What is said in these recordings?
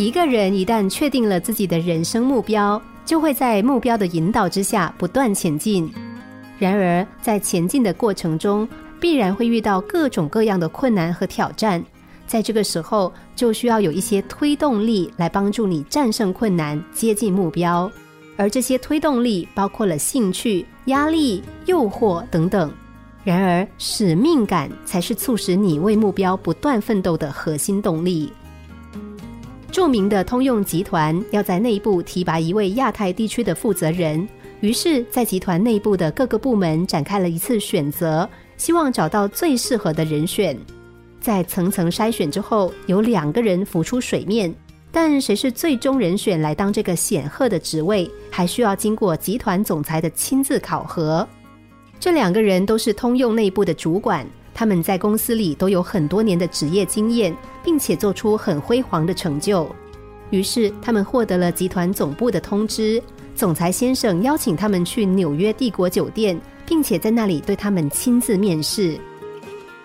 一个人一旦确定了自己的人生目标，就会在目标的引导之下不断前进。然而，在前进的过程中，必然会遇到各种各样的困难和挑战。在这个时候，就需要有一些推动力来帮助你战胜困难、接近目标。而这些推动力包括了兴趣、压力、诱惑等等。然而，使命感才是促使你为目标不断奋斗的核心动力。著名的通用集团要在内部提拔一位亚太地区的负责人，于是，在集团内部的各个部门展开了一次选择，希望找到最适合的人选。在层层筛选之后，有两个人浮出水面，但谁是最终人选来当这个显赫的职位，还需要经过集团总裁的亲自考核。这两个人都是通用内部的主管，他们在公司里都有很多年的职业经验，并且做出很辉煌的成就。于是，他们获得了集团总部的通知，总裁先生邀请他们去纽约帝国酒店，并且在那里对他们亲自面试。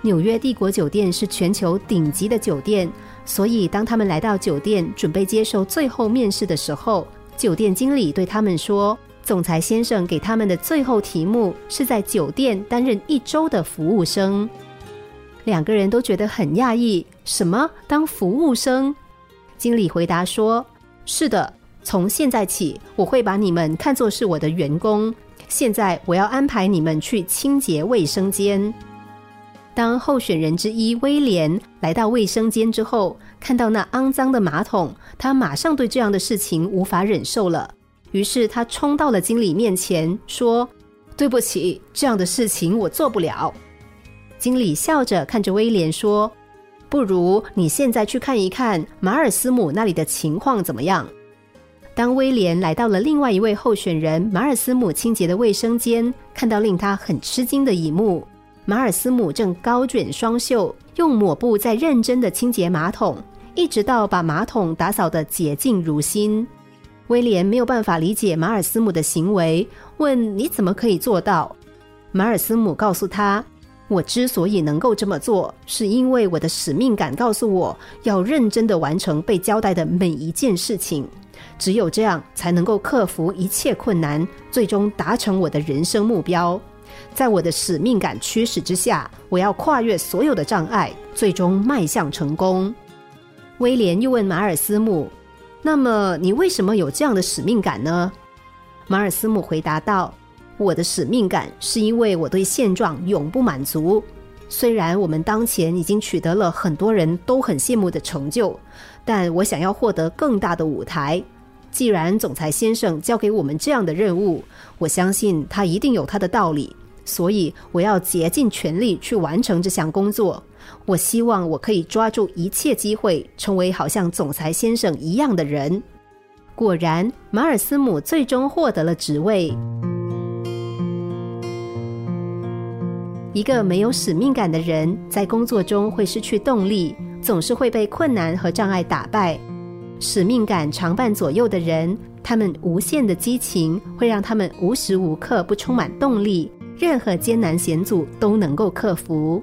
纽约帝国酒店是全球顶级的酒店，所以当他们来到酒店准备接受最后面试的时候，酒店经理对他们说。总裁先生给他们的最后题目是在酒店担任一周的服务生。两个人都觉得很讶异，什么当服务生？经理回答说：“是的，从现在起我会把你们看作是我的员工。现在我要安排你们去清洁卫生间。”当候选人之一威廉来到卫生间之后，看到那肮脏的马桶，他马上对这样的事情无法忍受了。于是他冲到了经理面前，说：“对不起，这样的事情我做不了。”经理笑着看着威廉说：“不如你现在去看一看马尔斯姆那里的情况怎么样？”当威廉来到了另外一位候选人马尔斯姆清洁的卫生间，看到令他很吃惊的一幕：马尔斯姆正高卷双袖，用抹布在认真的清洁马桶，一直到把马桶打扫得洁净如新。威廉没有办法理解马尔斯姆的行为，问：“你怎么可以做到？”马尔斯姆告诉他：“我之所以能够这么做，是因为我的使命感告诉我要认真的完成被交代的每一件事情。只有这样，才能够克服一切困难，最终达成我的人生目标。在我的使命感驱使之下，我要跨越所有的障碍，最终迈向成功。”威廉又问马尔斯姆。那么你为什么有这样的使命感呢？马尔斯姆回答道：“我的使命感是因为我对现状永不满足。虽然我们当前已经取得了很多人都很羡慕的成就，但我想要获得更大的舞台。既然总裁先生交给我们这样的任务，我相信他一定有他的道理。所以我要竭尽全力去完成这项工作。”我希望我可以抓住一切机会，成为好像总裁先生一样的人。果然，马尔斯姆最终获得了职位。一个没有使命感的人，在工作中会失去动力，总是会被困难和障碍打败。使命感常伴左右的人，他们无限的激情会让他们无时无刻不充满动力，任何艰难险阻都能够克服。